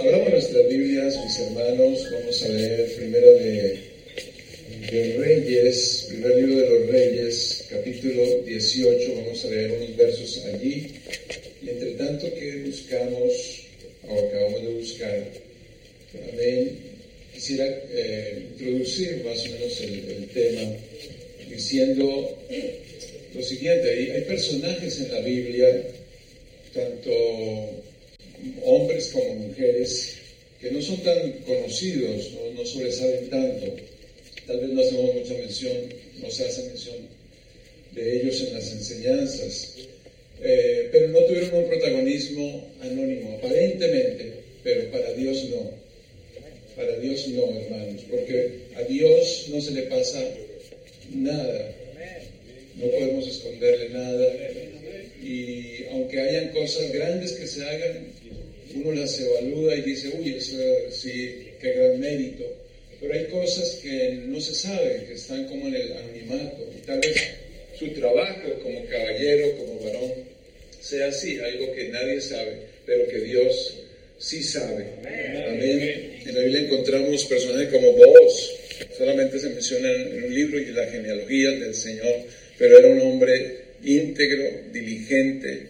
Abramos nuestras Biblias, mis hermanos. Vamos a leer primero de, de Reyes, primer libro de los Reyes, capítulo 18. Vamos a leer unos versos allí. Y entre tanto que buscamos, o acabamos de buscar, amén, quisiera eh, introducir más o menos el, el, tema diciendo lo siguiente. Hay, hay personajes en la Biblia, tanto hombres como mujeres que no son tan conocidos, no, no sobresalen tanto. Tal vez no hacemos mucha mención, no se hace mención de ellos en las enseñanzas, eh, pero no tuvieron un protagonismo anónimo, aparentemente, pero para Dios no. Para Dios no, hermanos, porque a Dios no se le pasa nada. No podemos esconderle nada. Y aunque hayan cosas grandes que se hagan, uno las evalúa y dice, uy, eso sí, qué gran mérito. Pero hay cosas que no se saben, que están como en el anonimato. Y tal vez su trabajo como caballero, como varón, sea así, algo que nadie sabe, pero que Dios sí sabe. Amén. En la Biblia encontramos personajes como vos, solamente se menciona en un libro y en la genealogía del Señor, pero era un hombre íntegro, diligente,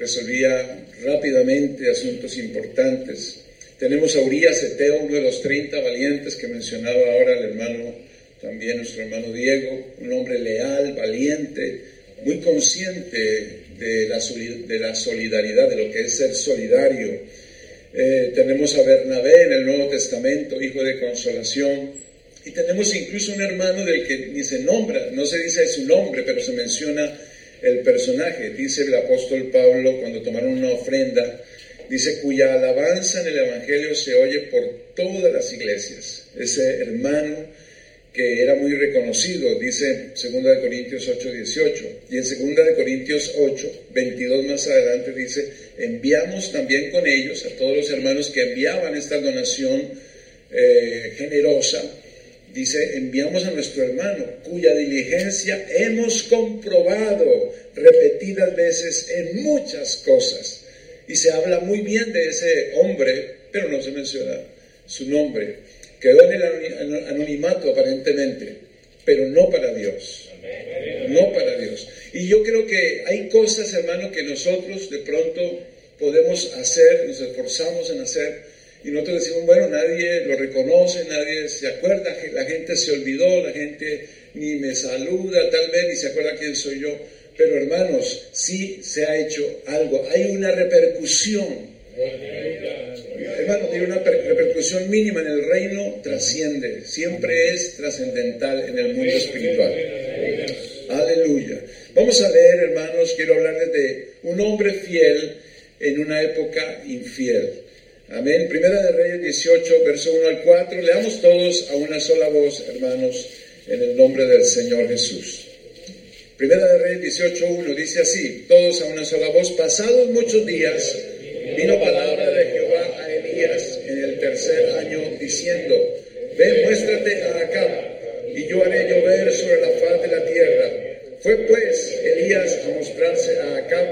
resolvía rápidamente asuntos importantes. Tenemos a Urias Eteo, uno de los 30 valientes que mencionaba ahora el hermano, también nuestro hermano Diego, un hombre leal, valiente, muy consciente de la, solidaridad, de lo que es ser solidario. Eh, tenemos a Bernabé en el Nuevo Testamento, hijo de consolación, y tenemos incluso un hermano del que ni se nombra, no se dice su nombre, pero se menciona el personaje. Dice el apóstol Pablo cuando tomaron una ofrenda, dice cuya alabanza en el Evangelio se oye por todas las iglesias. Ese hermano que era muy reconocido, dice 2 de Corintios 8, 18. Y en 2 de Corintios 8, 22 más adelante dice, enviamos también con ellos a todos los hermanos que enviaban esta donación eh, generosa Dice, enviamos a nuestro hermano, cuya diligencia hemos comprobado repetidas veces en muchas cosas. Y se habla muy bien de ese hombre, pero no se menciona su nombre. Quedó en el anonimato aparentemente, pero no para Dios. No para Dios. Y yo creo que hay cosas, hermano, que nosotros de pronto podemos hacer, nos esforzamos en hacer, y nosotros decimos, bueno, nadie lo reconoce, nadie se acuerda, la gente se olvidó, la gente ni me saluda, tal vez ni se acuerda quién soy yo. Pero hermanos, sí se ha hecho algo, hay una repercusión. Hermano, tiene una repercusión mínima en el reino, trasciende, siempre es trascendental en el mundo espiritual. Aleluya. Vamos a leer, hermanos, quiero hablarles de un hombre fiel en una época infiel. Amén. Primera de Reyes 18, verso 1 al 4. Leamos todos a una sola voz, hermanos, en el nombre del Señor Jesús. Primera de Reyes 18, 1 dice así, todos a una sola voz. Pasados muchos días, vino palabra de Jehová a Elías en el tercer año, diciendo, ven, muéstrate a Acab, y yo haré llover sobre la faz de la tierra. Fue pues Elías a mostrarse a Acab,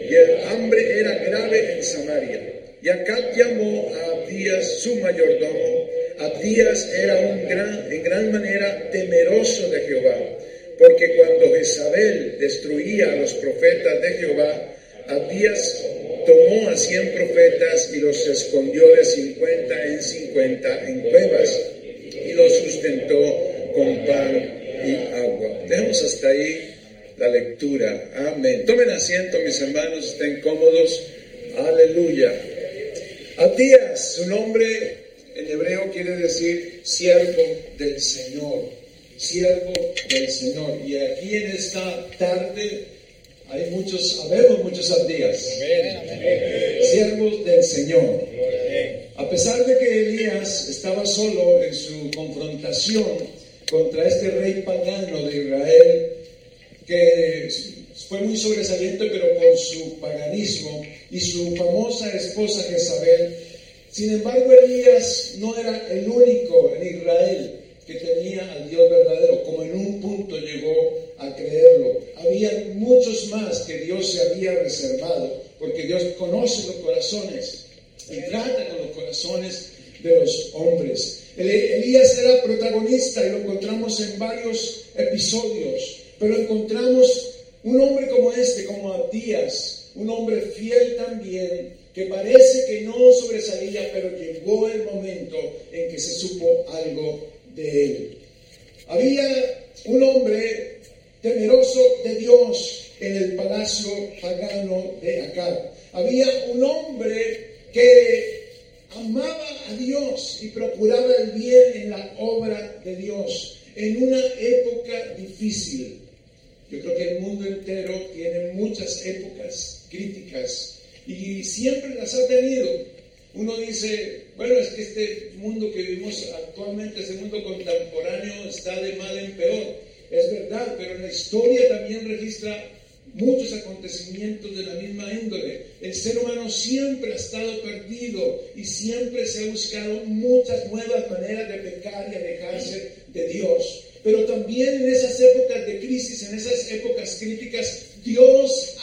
y el hambre era grave en Samaria. Y Acab llamó a Abdías su mayordomo. Abdías era un gran, en gran manera temeroso de Jehová, porque cuando Jezabel destruía a los profetas de Jehová, Abdías tomó a cien profetas y los escondió de cincuenta en cincuenta en cuevas y los sustentó con pan y agua. Dejemos hasta ahí la lectura. Amén. Tomen asiento, mis hermanos, estén cómodos. Aleluya. Abdías, su nombre en hebreo quiere decir siervo del Señor, siervo del Señor. Y aquí en esta tarde hay muchos, habemos muchos Abdías, siervos del Señor. A pesar de que Elías estaba solo en su confrontación contra este rey pagano de Israel, que fue muy sobresaliente, pero por su paganismo y su famosa esposa Jezabel. Sin embargo, Elías no era el único en Israel que tenía al Dios verdadero, como en un punto llegó a creerlo. Había muchos más que Dios se había reservado, porque Dios conoce los corazones y trata con los corazones de los hombres. Elías era protagonista y lo encontramos en varios episodios, pero encontramos un hombre como este, como Abdías, un hombre fiel también, que parece que no sobresalía, pero llegó el momento en que se supo algo de él. Había un hombre temeroso de Dios en el palacio pagano de Acab. Había un hombre que amaba a Dios y procuraba el bien en la obra de Dios en una época difícil. Yo creo que el mundo entero tiene muchas épocas críticas y siempre las ha tenido. Uno dice, bueno, es que este mundo que vivimos actualmente, este mundo contemporáneo, está de mal en peor. Es verdad, pero la historia también registra muchos acontecimientos de la misma índole. El ser humano siempre ha estado perdido y siempre se ha buscado muchas nuevas maneras de pecar y alejarse de Dios. Pero también en esas épocas de crisis, en esas épocas críticas, Dios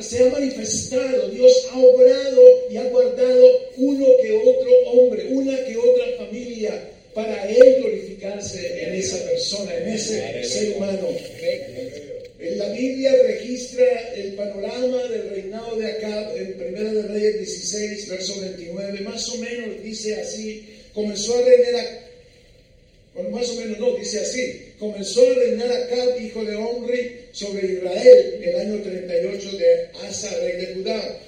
se ha manifestado, Dios ha obrado y ha guardado uno que otro hombre, una que otra familia, para Él glorificarse en esa persona, en ese ser humano. La Biblia registra el panorama del reinado de Acab en Primera de Reyes 16, verso 29. Más o menos dice así, comenzó a reinar, más o menos no, dice así, comenzó a reinar Acab, hijo de Omri, sobre Israel, el año 38 de Asa, rey de Judá.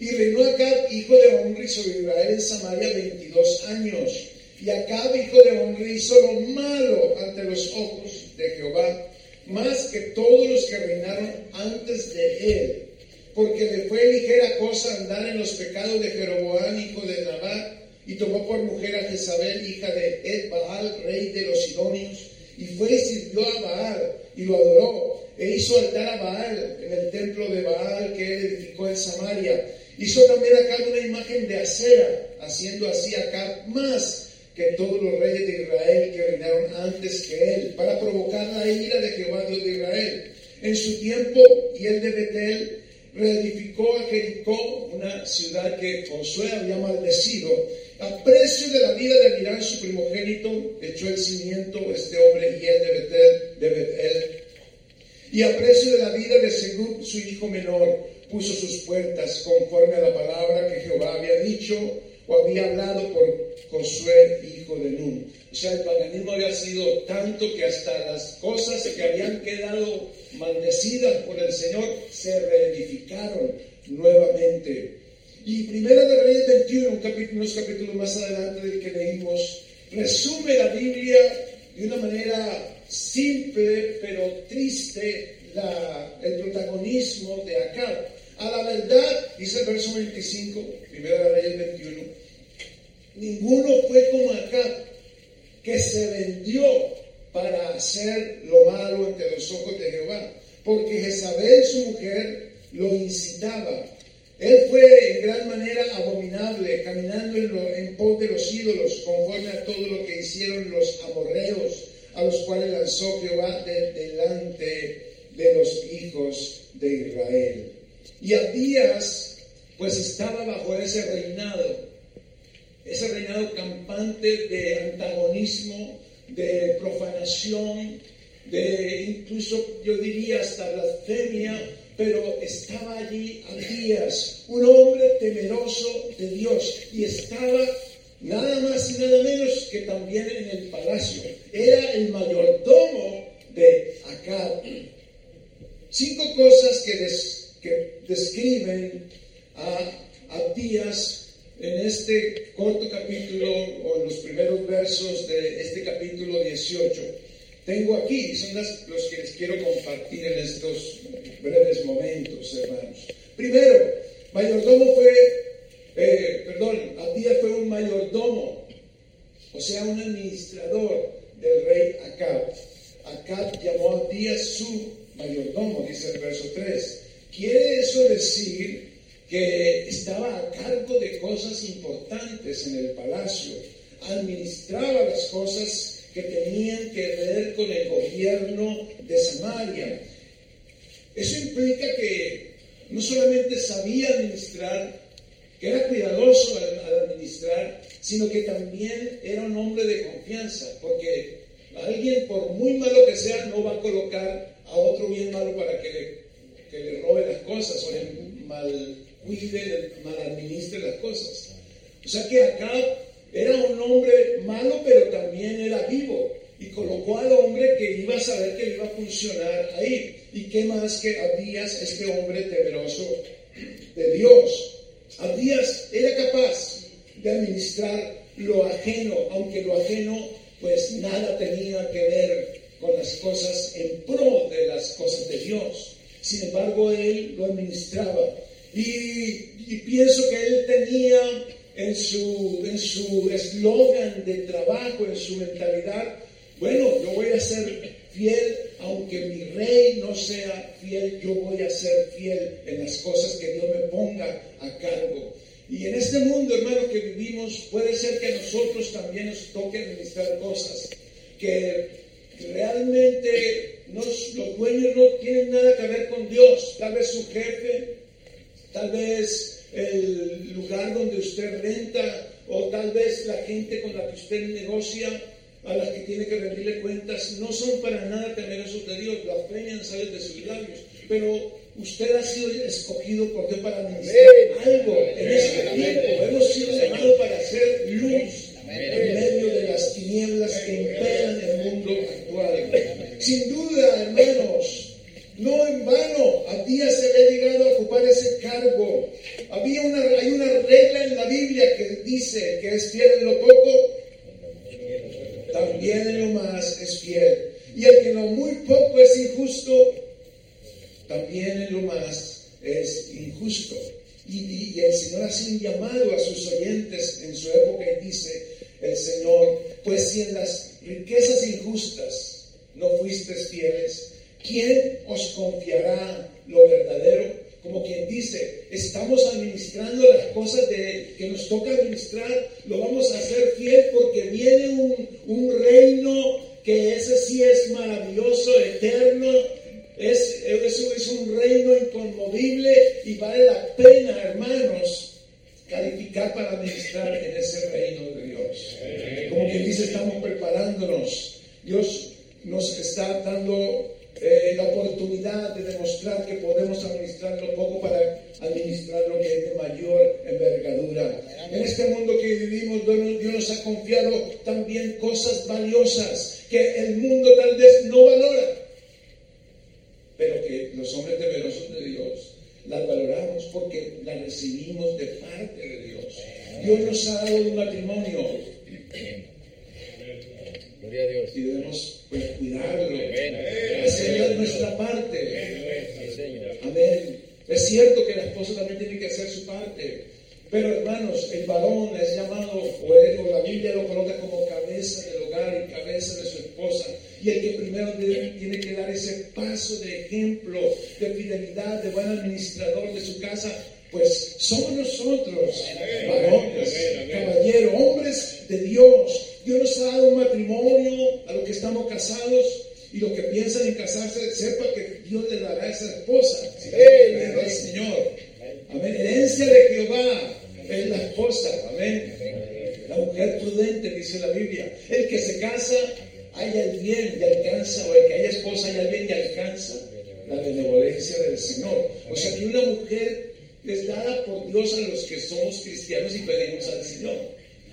Y reinó Acab, hijo de Omri, sobre Israel en Samaria 22 años. Y Acab, hijo de Omri, hizo lo malo ante los ojos de Jehová más que todos los que reinaron antes de él, porque le fue ligera cosa andar en los pecados de Jeroboam, hijo de Nabat, y tomó por mujer a Jezabel, hija de Ed Baal, rey de los Sidonios, y fue y sirvió a Baal, y lo adoró, e hizo altar a Baal en el templo de Baal que él edificó en Samaria. Hizo también acá una imagen de acera, haciendo así acá más que todos los reyes de Israel que reinaron antes que él, para provocar la ira de Jehová Dios de Israel. En su tiempo, y él de Betel reedificó a Jericó, una ciudad que Josué había maldecido. A precio de la vida de Mirán, su primogénito, echó el cimiento este hombre y él de Betel, de Betel. Y a precio de la vida de Segub, su hijo menor, puso sus puertas conforme a la palabra que Jehová había dicho o había hablado por Josué, hijo de Nun. O sea, el paganismo había sido tanto que hasta las cosas que habían quedado maldecidas por el Señor se reedificaron nuevamente. Y Primera de Reyes 21, un capítulo, unos capítulos más adelante del que leímos, resume la Biblia de una manera simple pero triste el protagonismo de Acab. A la verdad, dice el verso 25, Primera de Reyes 21, Ninguno fue como acá, que se vendió para hacer lo malo ante los ojos de Jehová, porque Jezabel, su mujer, lo incitaba. Él fue en gran manera abominable, caminando en, en pos de los ídolos, conforme a todo lo que hicieron los amorreos, a los cuales lanzó Jehová de, delante de los hijos de Israel. Y Abías, pues estaba bajo ese reinado ese reinado campante de antagonismo, de profanación, de incluso yo diría hasta blasfemia, pero estaba allí Abías, un hombre temeroso de Dios, y estaba nada más y nada menos que también en el palacio. Era el mayordomo de Acab. Cinco cosas que, que describen a Abías en este corto capítulo o en los primeros versos de este capítulo 18. Tengo aquí, son los que les quiero compartir en estos breves momentos, hermanos. Primero, mayordomo fue, eh, perdón, Abdías fue un mayordomo, o sea, un administrador del rey Acab. Acab llamó a Abdías su mayordomo, dice el verso 3. Quiere eso decir que estaba a cargo de cosas importantes en el palacio, administraba las cosas que tenían que ver con el gobierno de Samaria. Eso implica que no solamente sabía administrar, que era cuidadoso al, administrar, sino que también era un hombre de confianza, porque alguien, por muy malo que sea, no va a colocar a otro bien malo para que le, que le robe las cosas o le mal cuide, mal administre las cosas. O sea que acá era un hombre malo, pero también era vivo. Y colocó al hombre que iba a saber que iba a funcionar ahí. ¿Y qué más que Abdías, este hombre temeroso de Dios? Abdías era capaz de administrar lo ajeno, aunque lo ajeno pues nada tenía que ver con las cosas en pro de las cosas de Dios. Sin embargo, él lo administraba. Y, pienso que él tenía en su en su eslogan de trabajo, en su mentalidad, bueno, yo voy a ser fiel, aunque mi rey no sea fiel, yo voy a ser fiel en las cosas que Dios me ponga a cargo. Y en este mundo, hermano, que vivimos, puede ser que a nosotros también nos toque administrar cosas que realmente los dueños no tienen nada que ver con Dios. Tal vez su jefe, tal vez el lugar donde usted renta, o tal vez la gente con la que usted negocia, a las que tiene que rendirle cuentas, no son para nada temerosos de Dios, blasfemian, salen de sus labios. Pero usted ha sido escogido por Dios para administrar algo en este tiempo. Hemos sido llamados para hacer luz en medio de las tinieblas que imperan. Hermanos, no en vano, a día se había llegado a ocupar ese cargo. Había una, hay una regla en la Biblia que dice que es fiel en lo poco, también en lo más es fiel. Y el que en lo muy poco es injusto, también en lo más es injusto. Y, el Señor hace un llamado a sus oyentes en su época y dice, el Señor, pues si en las riquezas injustas no fuisteis fieles, ¿quién os confiará lo verdadero? Como quien dice, estamos administrando las cosas de, que nos toca administrar, lo vamos a hacer fiel porque viene un, un reino que ese sí es maravilloso, eterno, es, es un reino inconmovible y vale la pena, hermanos, calificar para administrar en ese reino de Dios. Como quien dice, estamos preparándonos. Dios nos está dando eh, la oportunidad de demostrar que podemos administrar lo poco para administrar lo que es de mayor envergadura. En este mundo que vivimos, Dios nos ha confiado también cosas valiosas que el mundo tal vez no valora pero que los hombres temerosos de Dios las valoramos porque las recibimos de parte de Dios. Dios nos ha dado un matrimonio. Gloria a Dios. Y debemos pues, cuidarlo, hacer nuestra parte. Amén. Es cierto que la esposa también tiene que hacer su parte. Pero hermanos, el varón es llamado, o la Biblia lo coloca como cabeza del hogar y cabeza de su esposa. Y el que primero tiene que dar ese paso de ejemplo, de fidelidad, de buen administrador de su casa, pues somos nosotros, varones, caballeros, hombres de Dios. Dios nos ha dado un matrimonio a los que estamos casados y los que piensan en casarse, sepa que Dios le dará a esa esposa. el Señor. Amén. Herencia de Jehová es la esposa. Amén. La mujer prudente, dice la Biblia. El que se casa haya el bien y alcanza, o el que haya esposa haya el bien y alcanza la benevolencia del Señor. O sea que una mujer es dada por Dios a los que somos cristianos y pedimos al Señor.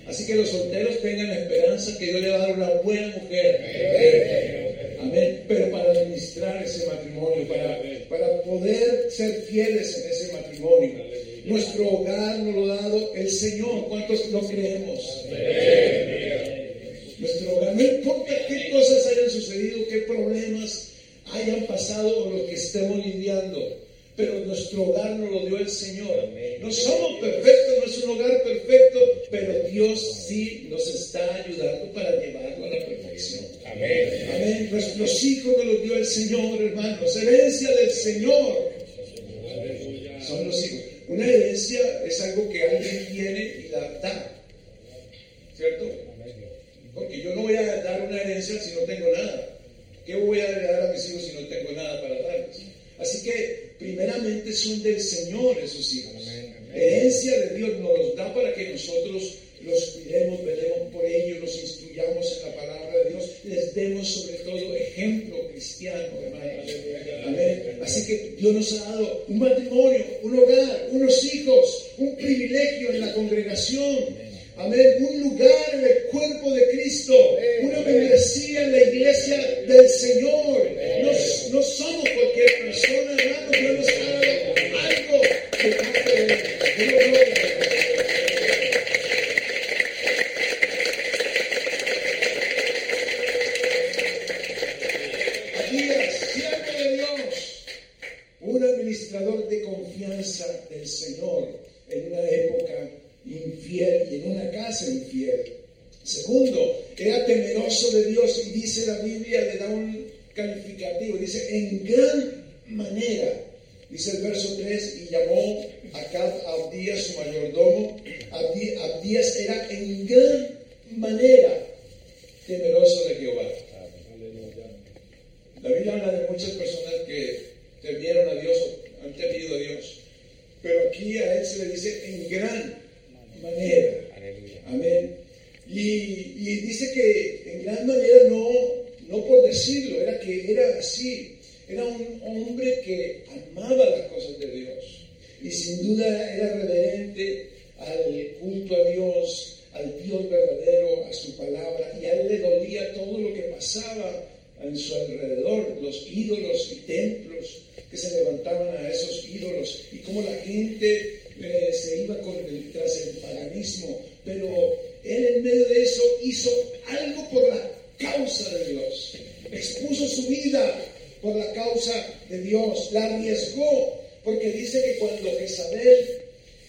Así que los solteros tengan esperanza que Dios le va a dar una buena mujer. Amén. Pero para administrar ese matrimonio, para, para poder ser fieles en ese matrimonio. Nuestro hogar nos lo ha dado el Señor. ¿Cuántos lo creemos? Nuestro hogar, no importa qué cosas hayan sucedido, qué problemas hayan pasado o lo que estemos lidiando, pero nuestro hogar nos lo dio el Señor. No somos perfectos, no es un hogar perfecto, pero Dios sí nos está ayudando para llevarlo a la perfección. Amén. Amén. Nuestros hijos nos los dio el Señor, hermanos. Herencia del Señor. Son los hijos. Una herencia es algo que alguien tiene y la da. ¿Cierto? Porque yo no voy a dar una herencia si no tengo nada. ¿Qué voy a dar a mis hijos si no tengo nada para darles? Así que primeramente son del Señor esos hijos. Herencia de Dios nos los da para que nosotros los cuidemos, velemos por ellos, los instruyamos en la palabra de Dios, les demos sobre todo ejemplo cristiano, hermanos. Amén. Así que Dios nos ha dado un matrimonio, un hogar, unos hijos, un privilegio en la congregación. Amén. Un lugar en el cuerpo de Cristo. Una membresía en la iglesia del Señor. No, no somos cualquier persona, hermano. Dios nos ha dado algo de parte de Dios. Abdías, siervo de Dios, un administrador de confianza del Señor en una época infiel y en una casa infiel. Segundo, era temeroso de Dios y dice la Biblia, le da un calificativo, dice en gran manera. Dice el verso 3, y llamó a Abdías su mayordomo. Abdí- Abdías era en gran manera temeroso de Jehová. La Biblia habla de muchas personas que temieron a Dios o han temido a Dios. Pero aquí a él se le dice en gran manera. Amén. Y, y dice que en gran manera no, no por decirlo, era que era así. Era un hombre que amaba las cosas de Dios. Y sin duda era reverente al culto a Dios, al Dios verdadero, a su palabra. Y a él le dolía todo lo que pasaba en su alrededor, los ídolos y templos que se levantaban a esos ídolos y cómo la gente eh, se iba con el- tras el paganismo. Pero él en medio de eso hizo algo por la causa de Dios. Expuso su vida por la causa de Dios. La arriesgó porque dice que cuando Jezabel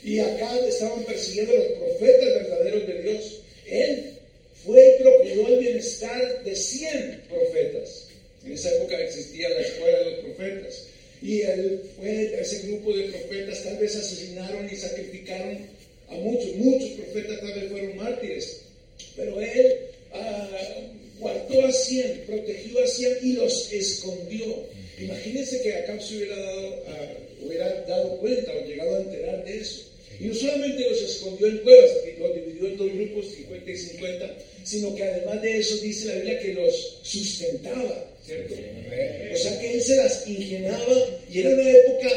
y acá estaban persiguiendo a los profetas verdaderos de Dios, él fue y procuró el bienestar de 100 profetas. En esa época existía la escuela de los profetas. Y él fue ese grupo de profetas, tal vez asesinaron y sacrificaron a muchos, muchos profetas tal vez fueron mártires. Pero él ah, guardó a 100, protegió a 100 y los escondió. Imagínense que acá se hubiera dado, ah, hubiera dado cuenta o llegado a enterar de eso. Y no solamente los escondió en cuevas, los dividió en dos grupos, 50 y 50, sino que además de eso dice la Biblia que los sustentaba, ¿cierto? O sea que él se las ingeniaba y era una época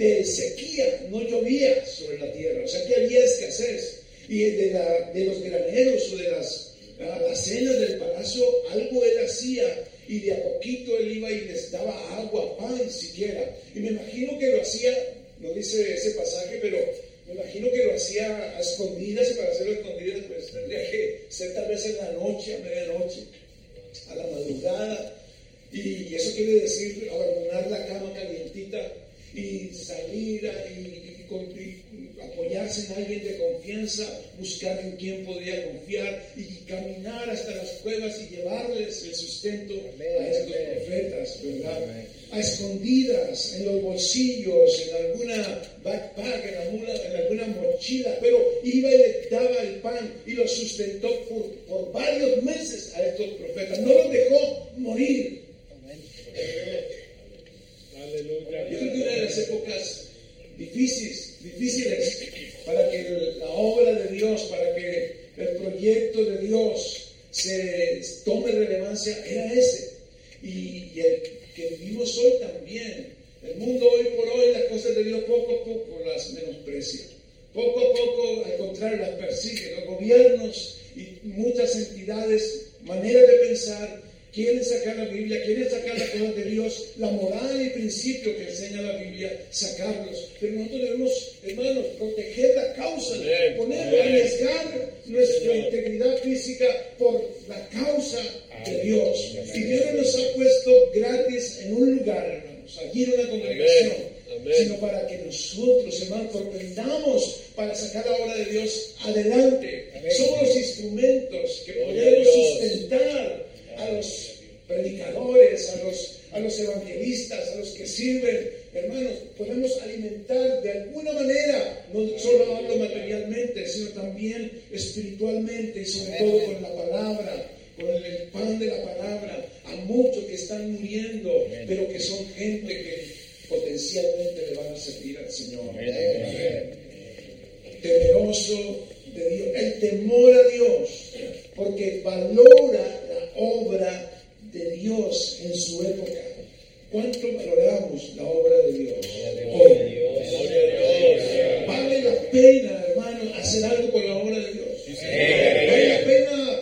de sequía, no llovía sobre la tierra, o sea que había escasez. Y de, la- de los graneros o de las alacenas del palacio, algo él hacía y de a poquito él iba y les daba agua, pan siquiera. Y me imagino que lo hacía, no dice ese pasaje, pero me imagino que lo hacía a escondidas y para hacerlo a escondidas pues tendría que ser tal en la noche, a medianoche, a la madrugada. Y eso quiere decir abandonar la cama calientita y salir y, y y apoyarse en alguien de confianza, buscar en quién podría confiar y caminar hasta las cuevas y llevarles el sustento a estos profetas, ¿verdad? A escondidas, en los bolsillos, en alguna backpack, en alguna, en alguna mochila, pero iba y les daba el pan y los sustentó por, por varios meses a estos profetas. No los dejó morir. Yo creo que una de las épocas difíciles, difíciles para que la obra de Dios, para que el proyecto de Dios se tome relevancia era ese. Y, y el que vivimos hoy también. El mundo hoy por hoy, las cosas de Dios poco a poco las menosprecia. Poco a poco, al contrario, las persigue. Los gobiernos y muchas entidades, maneras de pensar, quieren sacar la Biblia, quieren sacar las cosas de Dios, la moral y principio que enseña la Biblia, sacarlos. Pero nosotros debemos, hermanos, proteger la causa, Amén. poner, Amén. arriesgar nuestra integridad física por la causa de Dios. Y Dios no nos ha puesto gratis en un lugar, hermanos, allí en una congregación, Amén. sino para que nosotros, hermanos, propendamos para sacar la obra de Dios adelante. Somos los instrumentos que podemos sustentar a los predicadores, a los, a los evangelistas, a los que sirven. Hermanos, podemos alimentar de alguna manera, no solo hablo materialmente, sino también espiritualmente y sobre todo con la palabra, con el pan de la palabra, a muchos que están muriendo, pero que son gente que potencialmente le van a servir al Señor. Temeroso de el temor a Dios, porque valora obra de Dios en su época. ¿Cuánto valoramos la obra de Dios hoy? Vale la pena, hermano, hacer algo con la obra de Dios. Vale la pena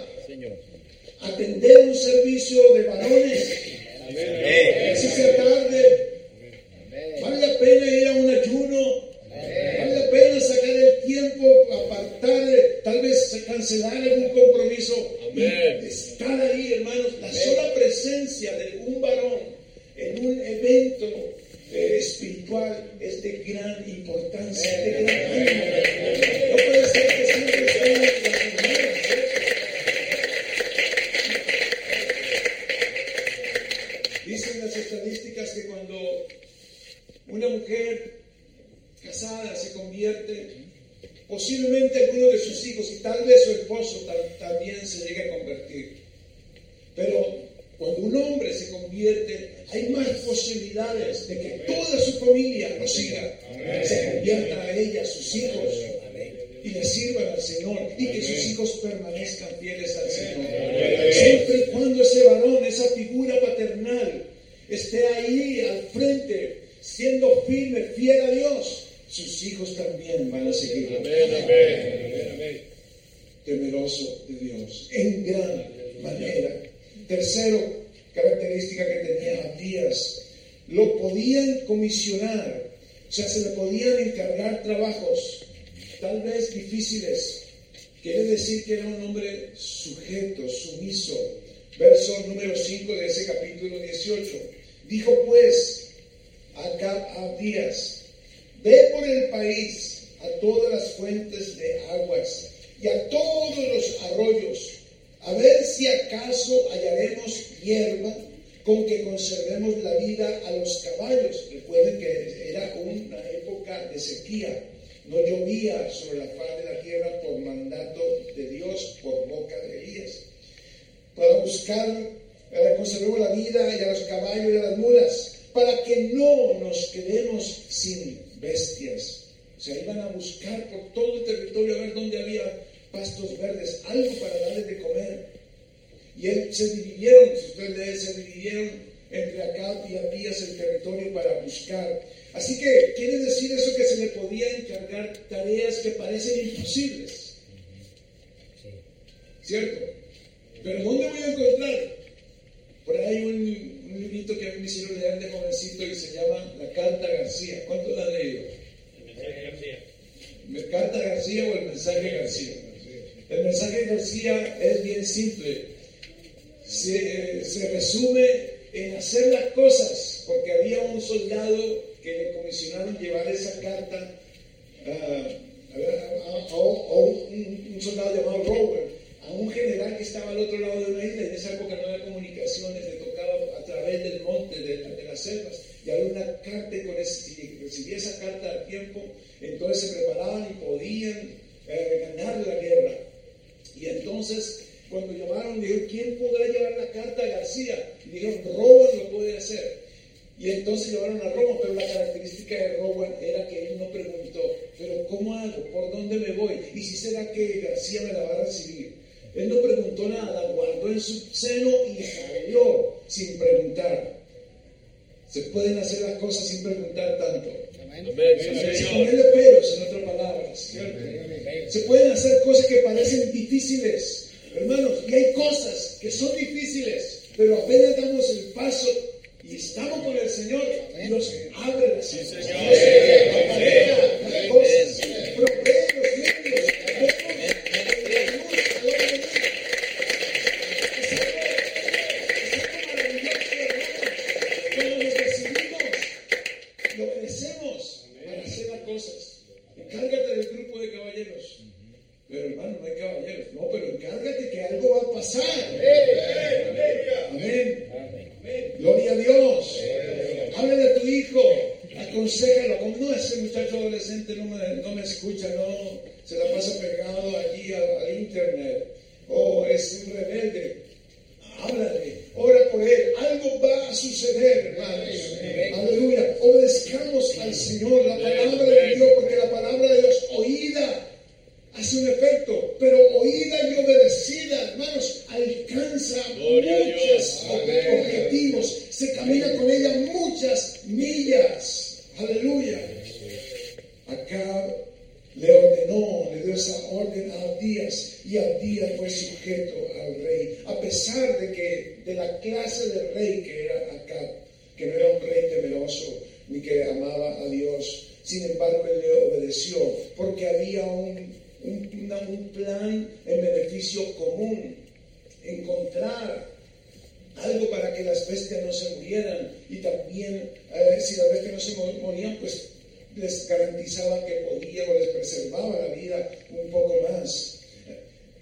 atender un servicio de varones. Así sea tarde. Vale la pena ir a un ayuno. Vale la pena sacar el tiempo, apartar, tal vez cancelar algún compromiso. Y estar ahí, hermanos. La sola presencia de un varón en un evento eh, espiritual es de gran importancia, de gran. No puede ser que siempre estén las mujeres. Dicen las estadísticas que cuando una mujer casada se convierte, posiblemente alguno de sus hijos y tal vez su esposo también se llegue a convertir. Pero cuando un hombre se convierte, hay más posibilidades de que toda su familia lo siga, se convierta a ella, a sus hijos, y le sirvan al Señor, y que sus hijos permanezcan fieles al Señor. Siempre y cuando ese varón, esa figura paternal, esté ahí al frente, siendo firme, fiel a Dios, sus hijos también van a seguirlo. Temeroso de Dios, en gran manera. Tercero, característica que tenía Abdías, lo podían comisionar, o sea, se le podían encargar trabajos, tal vez difíciles. Quiere decir que era un hombre sujeto, sumiso. Verso número 5 de ese capítulo 18. Dijo pues a Abdías, ve por el país a todas las fuentes de aguas y a todos los arroyos a ver si acaso hallaremos hierba con que conservemos la vida a los caballos. Recuerden que era una época de sequía. No llovía sobre la faz de la tierra por mandato de Dios, por boca de Elías. Para buscar, eh, conservemos la vida y a los caballos y a las mulas, para que no nos quedemos sin bestias. O sea, iban a buscar por todo el territorio a ver dónde había pastos verdes, algo para darles de comer. Y él, se dividieron, si usted lee, se dividieron entre acá y Abías el territorio para buscar. Así que quiere decir eso que se le podía encargar tareas que parecen imposibles. ¿Cierto? Pero ¿dónde voy a encontrar? Por ahí hay un, un librito que a mí me hicieron leer de jovencito y se llama La Carta García. ¿Cuánto la han leído? El mensaje García. ¿Carta García o el mensaje García? El mensaje de García es bien simple. Se, se, resume en hacer las cosas, porque había un soldado que le comisionaron llevar esa carta uh, a, a, a, un, un, soldado llamado Robert, a un general que estaba al otro lado de una isla. En esa época no había comunicaciones, a través del monte, de, de las selvas, y había una carta, y con ese, si recibía esa carta a tiempo, entonces se preparaban y podían eh, ganar la guerra. Y entonces, cuando llamaron, dijeron, ¿quién podrá llevar la carta a García? Y dijeron, Rowan lo puede hacer. Y entonces llevaron a Roma, pero la característica de Rowan era que él no preguntó, pero ¿cómo hago? ¿Por dónde me voy? ¿Y si será que García me la va a recibir? Él no preguntó nada, guardó en su seno y salió sin preguntar. Se pueden hacer las cosas sin preguntar tanto. Sin ponerle peros, en otras palabras. Se pueden hacer cosas que parecen difíciles, hermanos, y hay cosas que son difíciles, pero apenas damos el paso y estamos con el Señor, y nos abre las cosas, caballeros. Pero hermano, no hay caballeros. No, pero encárgate que algo va a pasar. Amén. Gloria a Dios. Háblale a tu hijo. Aconsejalo. Como no, ese muchacho adolescente no me, no me escucha, no. Se la pasa pegado allí al internet. O es un rebelde. Háblale, ora por él. Algo va a suceder, hermanos. Aleluya. Obedezcamos al Señor, la palabra de Dios, porque la palabra de Dios oída hace un efecto cierto, pero oída y obedecida, hermanos, alcanza muchos objetivos, se camina con ella muchas millas. Aleluya. Acá le ordenó, le dio esa orden a Díaz y Díaz fue sujeto al rey, a pesar de que de la clase de rey que era acá, que no era un rey temeroso ni que amaba a Dios, sin embargo él le obedeció porque había un, un, plan en beneficio común, encontrar algo para que las bestias no se murieran y también eh, si las bestias no se morían, pues les garantizaba que podía o les preservaba la vida un poco más.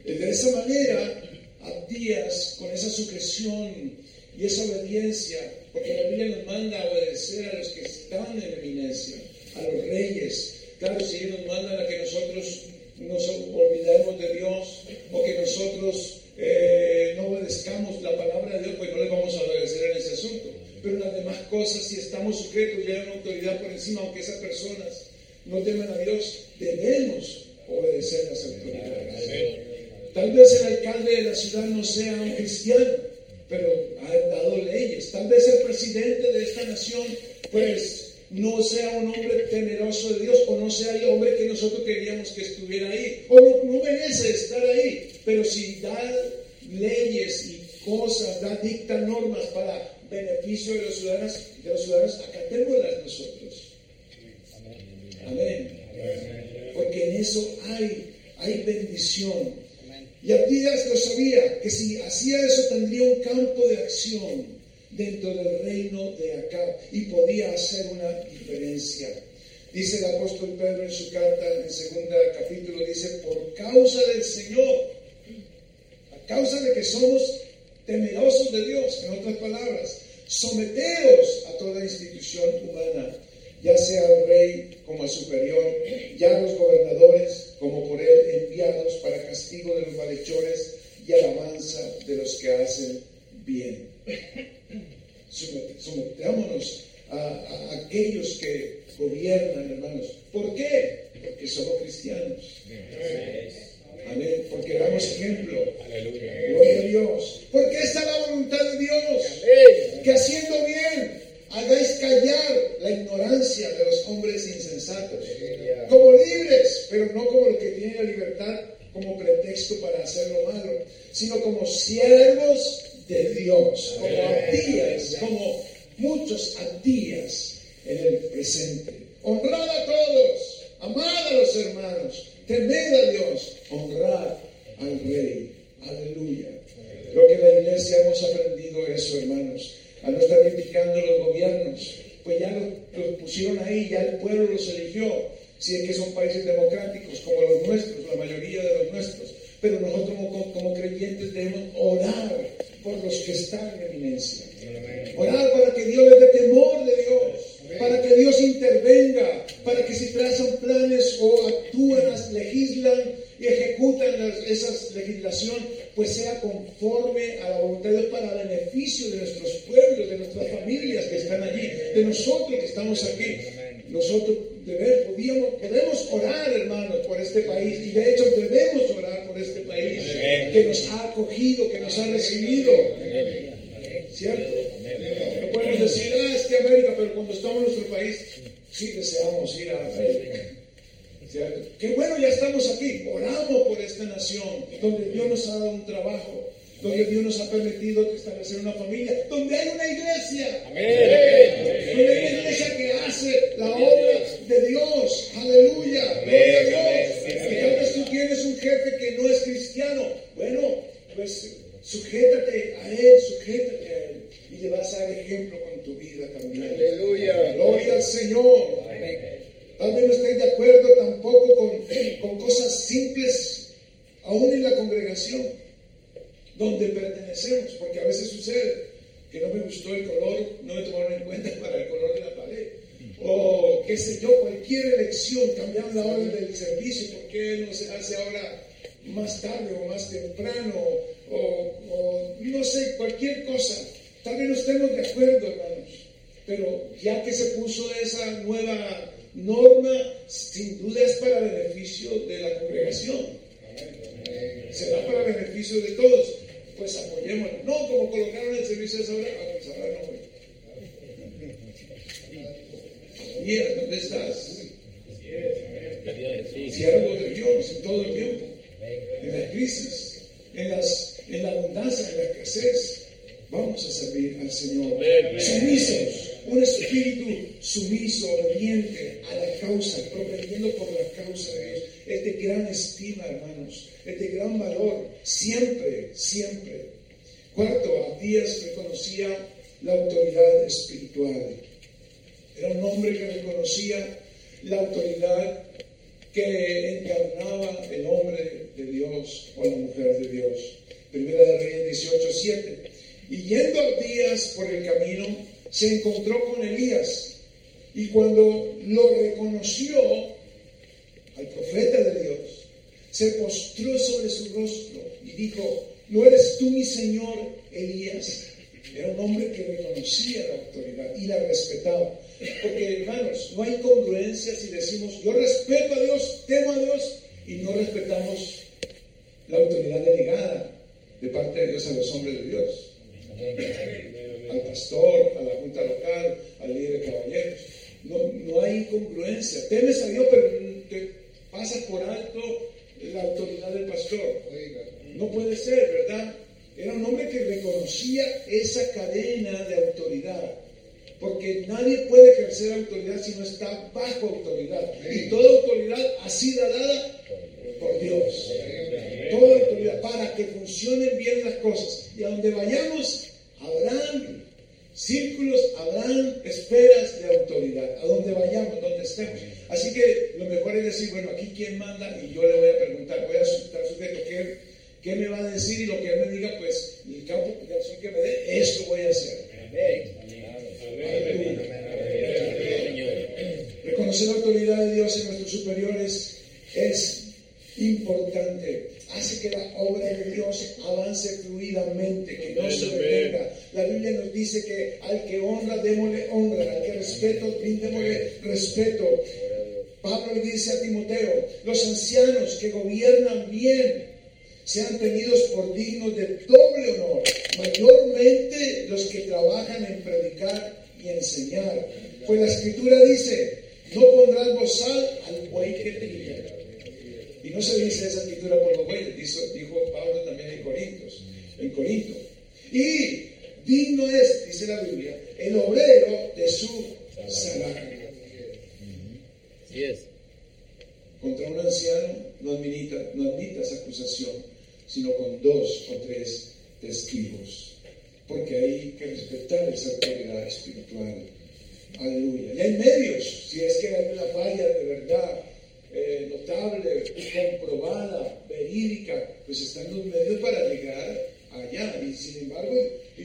De esa manera, Abdías, con esa sujeción y esa obediencia, porque la Biblia nos manda a obedecer a los que están en eminencia, a los reyes. Claro, si ellos nos mandan a que nosotros nos olvidemos de Dios o que nosotros eh, no obedezcamos la palabra de Dios, pues no le vamos a obedecer en ese asunto. Pero las demás cosas, si estamos sujetos ya a una autoridad por encima, aunque esas personas no teman a Dios, debemos obedecer las autoridades. Tal vez el alcalde de la ciudad no sea un cristiano, pero ha dado leyes. Tal vez el presidente de esta nación, pues no sea un hombre temeroso de Dios o no sea el hombre que nosotros queríamos que estuviera ahí o no, no merece estar ahí. Pero si da leyes y cosas, da dicta normas para beneficio de los ciudadanos, de los ciudadanos, acatémoslas nosotros. Amén. Porque en eso hay, hay bendición. Y Abdías lo sabía, que si hacía eso tendría un campo de acción dentro del reino de Acab y podía hacer una diferencia. Dice el apóstol Pedro en su carta, en el segundo capítulo, dice, por causa del Señor, a causa de que somos temerosos de Dios, en otras palabras, someteos a toda institución humana, ya sea al rey como al superior, ya a los gobernadores como por él enviados para castigo de los malhechores y alabanza de los que hacen bien. Sometámonos a, a aquellos que gobiernan, hermanos. ¿Por qué? Porque somos cristianos. Amén. Porque damos ejemplo. Aleluya. Gloria a Dios. Porque esta es la voluntad de Dios. Que haciendo bien hagáis callar la ignorancia de los hombres insensatos. Como libres, pero no como los que tienen la libertad como pretexto para hacer lo malo, sino como siervos de Dios, como Abdías, como muchos Abdías en el presente. Honrad a todos, amad a los hermanos, temed a Dios, honrad al Rey. Aleluya. Lo que la iglesia hemos aprendido eso, hermanos, a no estar criticando los gobiernos, pues ya los, pusieron ahí, ya el pueblo los eligió, si es que son países democráticos como los nuestros, la mayoría de los nuestros. Pero nosotros como, como creyentes debemos orar por los que están en eminencia. Orar para que Dios les dé temor de Dios para que Dios intervenga, para que si trazan planes o actúan, legislan y ejecutan esa legislación, pues sea conforme a la voluntad de Dios para beneficio de nuestros pueblos, de nuestras familias que están allí, de nosotros que estamos aquí. Nosotros debemos, podíamos, podemos orar, hermanos, por este país y de hecho debemos orar por este país que nos ha acogido, que nos ha recibido. ¿Cierto? No podemos decir, ah, es que América, pero cuando estamos en nuestro país, sí deseamos ir a América. Que bueno, ya estamos aquí, oramos por esta nación, donde Dios nos ha dado un trabajo, donde Dios nos ha permitido establecer una familia, donde hay una iglesia. Amén. Donde hay una iglesia que hace la obra de Dios. Aleluya. Gloria a Dios. Y tal vez tú tienes un jefe que no es cristiano. Bueno, pues sujétate a Él, sujétate a Él y le vas a dar ejemplo con tu vida también. Aleluya. Gloria al Señor. Tal vez no estéis de acuerdo tampoco con, con cosas simples, aún en la congregación donde pertenecemos, porque a veces sucede que no me gustó el color, no me tomaron en cuenta para el color de la pared. O qué sé yo, cualquier elección, cambiaron la orden del servicio, ¿por qué no se hace ahora más tarde o más temprano? O, o no sé, cualquier cosa. Tal vez no estemos de acuerdo, hermanos, pero ya que se puso esa nueva norma, sin duda es para beneficio de la congregación. beneficio de todos. Pues apoyémoslo. No, como colocaron el servicio de esa hora, ah, pues ahora no voy. Mira, ¿dónde estás? Siervo de Dios en todo el tiempo. En la crisis, en, las, en la abundancia, en la escasez. Vamos a servir al Señor. Sumisos, un espíritu sumiso, obediente a la causa, propendiendo por la causa de Dios. Es de gran estima, hermanos. Es de gran valor. Siempre, siempre. Cuarto, Abdías reconocía la autoridad espiritual. Era un hombre que reconocía la autoridad que encarnaba el hombre de Dios o la mujer de Dios. Primera de Reyes 18, 7. Y yendo Abdías por el camino, se encontró con Elías. Y cuando lo reconoció al profeta de Dios, se postró sobre su rostro y dijo, ¿no eres tú mi Señor Elías? Era un hombre que reconocía la autoridad y la respetaba. Porque hermanos, no hay congruencia si decimos, yo respeto a Dios, temo a Dios, y no respetamos la autoridad delegada de parte de Dios a los hombres de Dios. Al pastor, a la junta local, al líder de caballeros. No, no hay congruencia. Temes a Dios, pero te pasas por alto la autoridad del pastor. No puede ser, ¿verdad? Era un hombre que reconocía esa cadena de autoridad. Porque nadie puede ejercer autoridad si no está bajo autoridad. Y toda autoridad ha sido dada por Dios. Toda autoridad para que funcionen bien las cosas. Y a donde vayamos, habrán círculos, habrán esferas de autoridad. A donde vayamos, donde estemos. Así que lo mejor es decir, bueno, aquí quién manda y yo le voy a preguntar, voy a estar sujeto, ¿qué, ¿qué me va a decir? Y lo que él me diga, pues, el campo de acción que me dé, esto voy a hacer. Reconocer la autoridad de Dios en nuestros superiores es importante. Hace que la obra de Dios avance fluidamente, que no se detenga. La Biblia nos dice que al que honra, démosle honra, al que respeto, brindémosle respeto. Pablo le dice a Timoteo, los ancianos que gobiernan bien sean tenidos por dignos de doble honor, mayormente los que trabajan en predicar y enseñar. Pues la escritura dice, no pondrás bozal al buey que trilla. Y no se dice esa escritura por los bueyes, dijo, dijo Pablo también en Corintios, en Corinto. Y digno es, dice la Biblia, el obrero de su salario. Así es. Contra un anciano no admita, no admitas acusación, sino con dos o tres testigos. Porque hay que respetar esa autoridad espiritual. Aleluya. Y hay medios, si es que hay una falla de verdad eh, notable, comprobada, verídica, pues están los medios para llegar allá. Y sin embargo,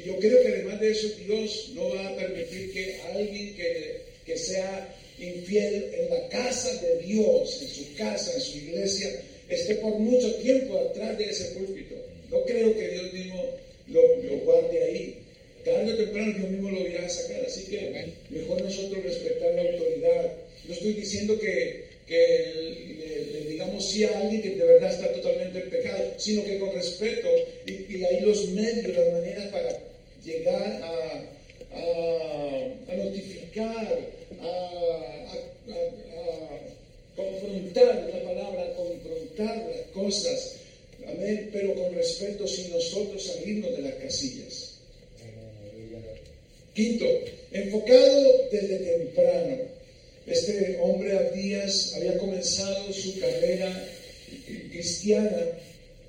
yo creo que además de eso, Dios no va a permitir que alguien que, que sea infiel en la casa de Dios, en su casa, en su iglesia, esté por mucho tiempo atrás de ese púlpito. No creo que Dios mismo lo, lo guarde ahí. Tarde o temprano Dios mismo lo irá a sacar. Así que mejor nosotros respetar la autoridad. No estoy diciendo que, que le, le, digamos sí a alguien que de verdad está totalmente en pecado, sino que con respeto y, y hay los medios, las maneras para llegar a, a, a notificar, a, a, confrontar la palabra, confrontar las cosas. Amén. Pero con respeto sin nosotros salirnos de las casillas. Quinto, enfocado desde temprano. Este hombre Abdías había comenzado su carrera cristiana,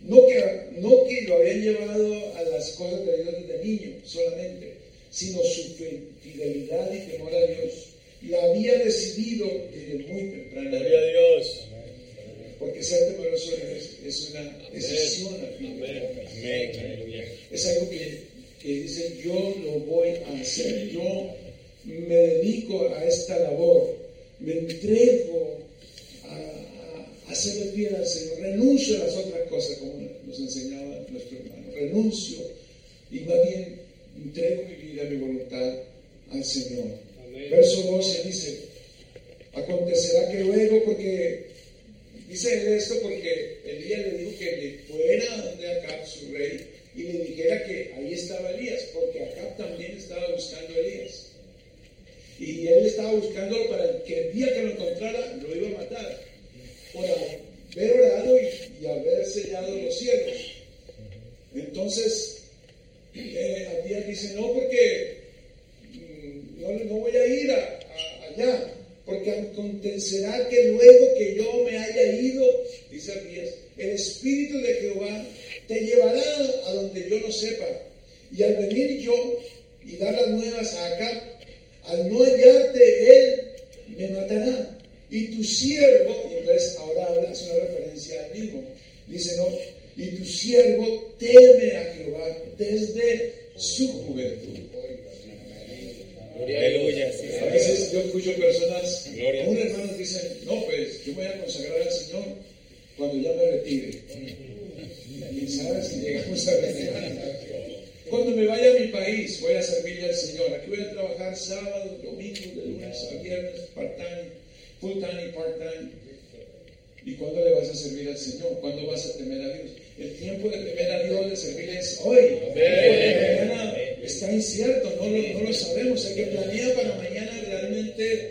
no que, no que lo había llevado a las cosas de Dios desde niño solamente, sino su fidelidad y temor a Dios. La había decidido desde muy temprana. Gloria a Dios. Porque ser temeroso es, es una decisión al fin. Es algo que, que dice, yo lo voy a hacer. Yo me dedico a esta labor. Me entrego a, a, a serle fiel al Señor. Renuncio a las otras cosas, como nos enseñaba nuestro hermano. Renuncio. Y más bien entrego mi vida, mi voluntad al Señor. Amén. Verso 12 dice, acontecerá que luego, porque Dice esto porque Elías le dijo que le fuera de Acab, su rey, y le dijera que ahí estaba Elías, porque Acab también estaba buscando a Elías. Y él estaba buscando para que el día que lo encontrara lo iba a matar. Por haber orado y, haber sellado los cielos. Entonces, eh, dice, no, porque mm, no, no voy a ir allá, porque acontecerá que luego que yo me haya ido, dice Abías, el Espíritu de Jehová te llevará a donde yo no sepa. Y al venir yo y dar las nuevas a Acab, al no hallarte él, me matará. Y tu siervo, y entonces ahora habla, hace una referencia al mismo, dice, no, y tu siervo teme a Jehová desde su juventud. Aleluya. Sí, A veces yo escucho personas, aún hermanos dicen, no, pues yo me voy a consagrar al Señor cuando ya me retire. Y sabes si llegamos a retirar. Voy a servirle al Señor. Aquí voy a trabajar sábado, domingo, de lunes a viernes, part-time, full-time y part-time. ¿Y cuándo le vas a servir al Señor? ¿Cuándo vas a temer a Dios? El tiempo de temer a Dios, de servirle es hoy. Porque mañana está incierto, no lo, no lo sabemos. El que planea para mañana realmente,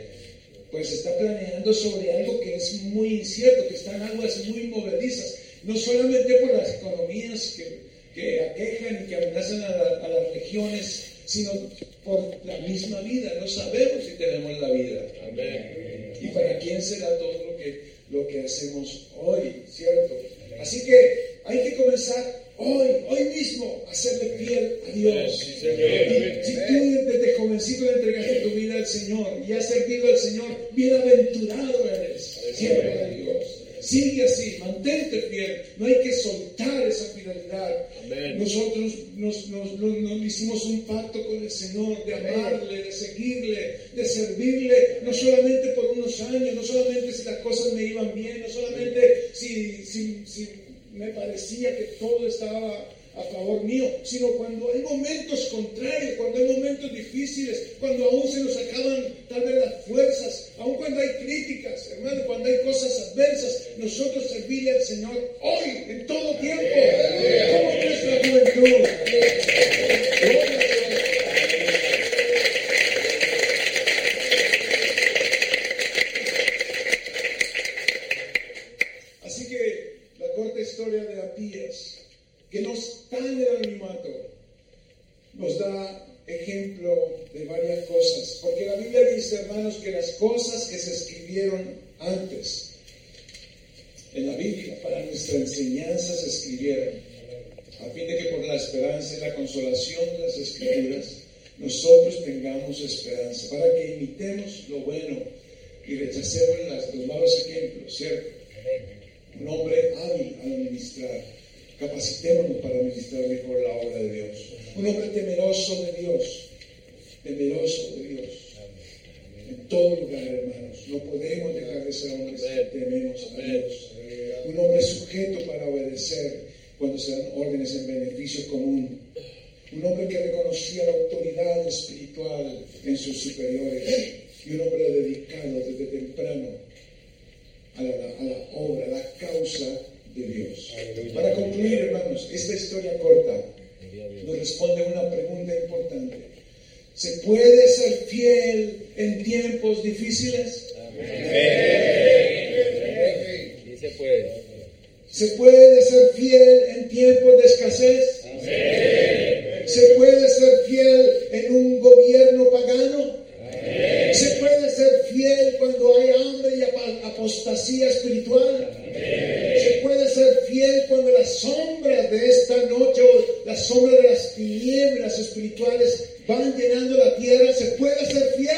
pues está planeando sobre algo que es muy incierto, que está en aguas muy movedizas. No solamente por las economías que, que aquejan y que amenazan a, la- a las regiones, sino por la misma vida. No sabemos si tenemos la vida. Amén. ¿Y para quién será todo lo que, lo que hacemos hoy, cierto? Así que hay que comenzar hoy, hoy mismo, a serle fiel a Dios. Sí, Señor. Y si tú desde jovencito le entregaste tu vida al Señor y has servido al Señor, bienaventurado eres, siervo de Dios. Sigue así, mantente fiel, no hay que soltar esa fidelidad. Amén. Nosotros nos, nos- nos- nos hicimos un pacto con el Señor de amarle, de seguirle, de servirle, no solamente por unos años, no solamente si las cosas me iban bien, no solamente si, si, si me parecía que todo estaba a favor mío, sino cuando hay momentos contrarios, cuando hay momentos difíciles, cuando aún se nos acaban tal vez las fuerzas, aún cuando hay críticas, hermano, cuando hay cosas adversas, nosotros servirle al Señor hoy, en todo tiempo, como nuestra juventud. Gloria a Dios. Así que la corta historia de Abías, que no está en el anonimato, nos da ejemplo de varias cosas. Porque la Biblia dice, hermanos, que las cosas que se escribieron antes en la Biblia para nuestra enseñanza se escribieron, a fin de que por la esperanza y la consolación de las escrituras nosotros tengamos esperanza, para que imitemos lo bueno y rechacemos las- los malos ejemplos, ¿cierto? un hombre hábil al ministrar. Capacitémonos para ministrar mejor la obra de Dios. Un hombre temeroso de Dios. Temeroso de Dios. En todo lugar, hermanos. No podemos dejar de ser hombres que tememos a Dios. Un hombre sujeto para obedecer cuando se dan órdenes en beneficio común. Un hombre que reconocía la autoridad espiritual en sus Y un hombre dedicado desde temprano a la, a la obra, a la causa de Dios. Para concluir, hermanos, esta historia corta nos responde una pregunta importante. ¿Se puede ser fiel en tiempos difíciles? ¿Se puede ser fiel en tiempos de escasez? ¿Se puede ser fiel en un gobierno pagano? ¿Se puede ser fiel cuando hay hambre y apostasía espiritual? ¿Se puede ser fiel cuando las sombras de esta noche o las sombras de las tinieblas espirituales van llenando la tierra? ¿Se puede ser fiel?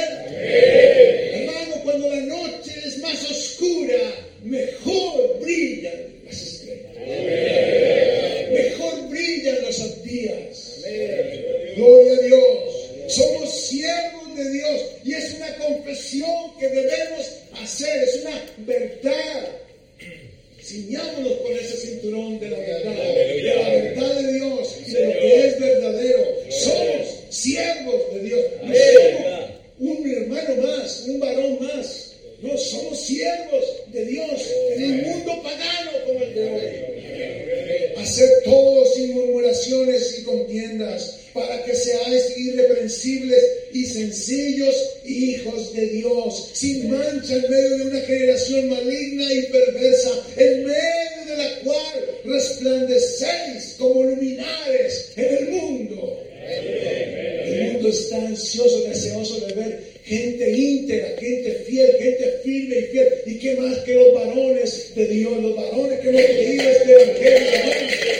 Hermano, cuando la noche es más oscura, mejor brillan que debemos hacer, es una verdad. Ciñámonos con ese cinturón de la verdad, de la verdad de Dios de lo que es verdadero. Somos siervos de Dios. No somos un hermano más, un varón más. No, somos siervos de Dios en un mundo pagano como el de hoy. Hacer todo sin murmuraciones y contiendas, para que seáis irreprensibles y sencillos hijos de Dios, sin mancha en medio de una generación maligna y perversa, en medio de la cual resplandecéis como luminares en el mundo. El mundo está ansioso, deseoso de ver gente íntegra, gente fiel, gente firme y fiel. ¿Y qué más que los varones de Dios, los varones que hemos creído este evangelio,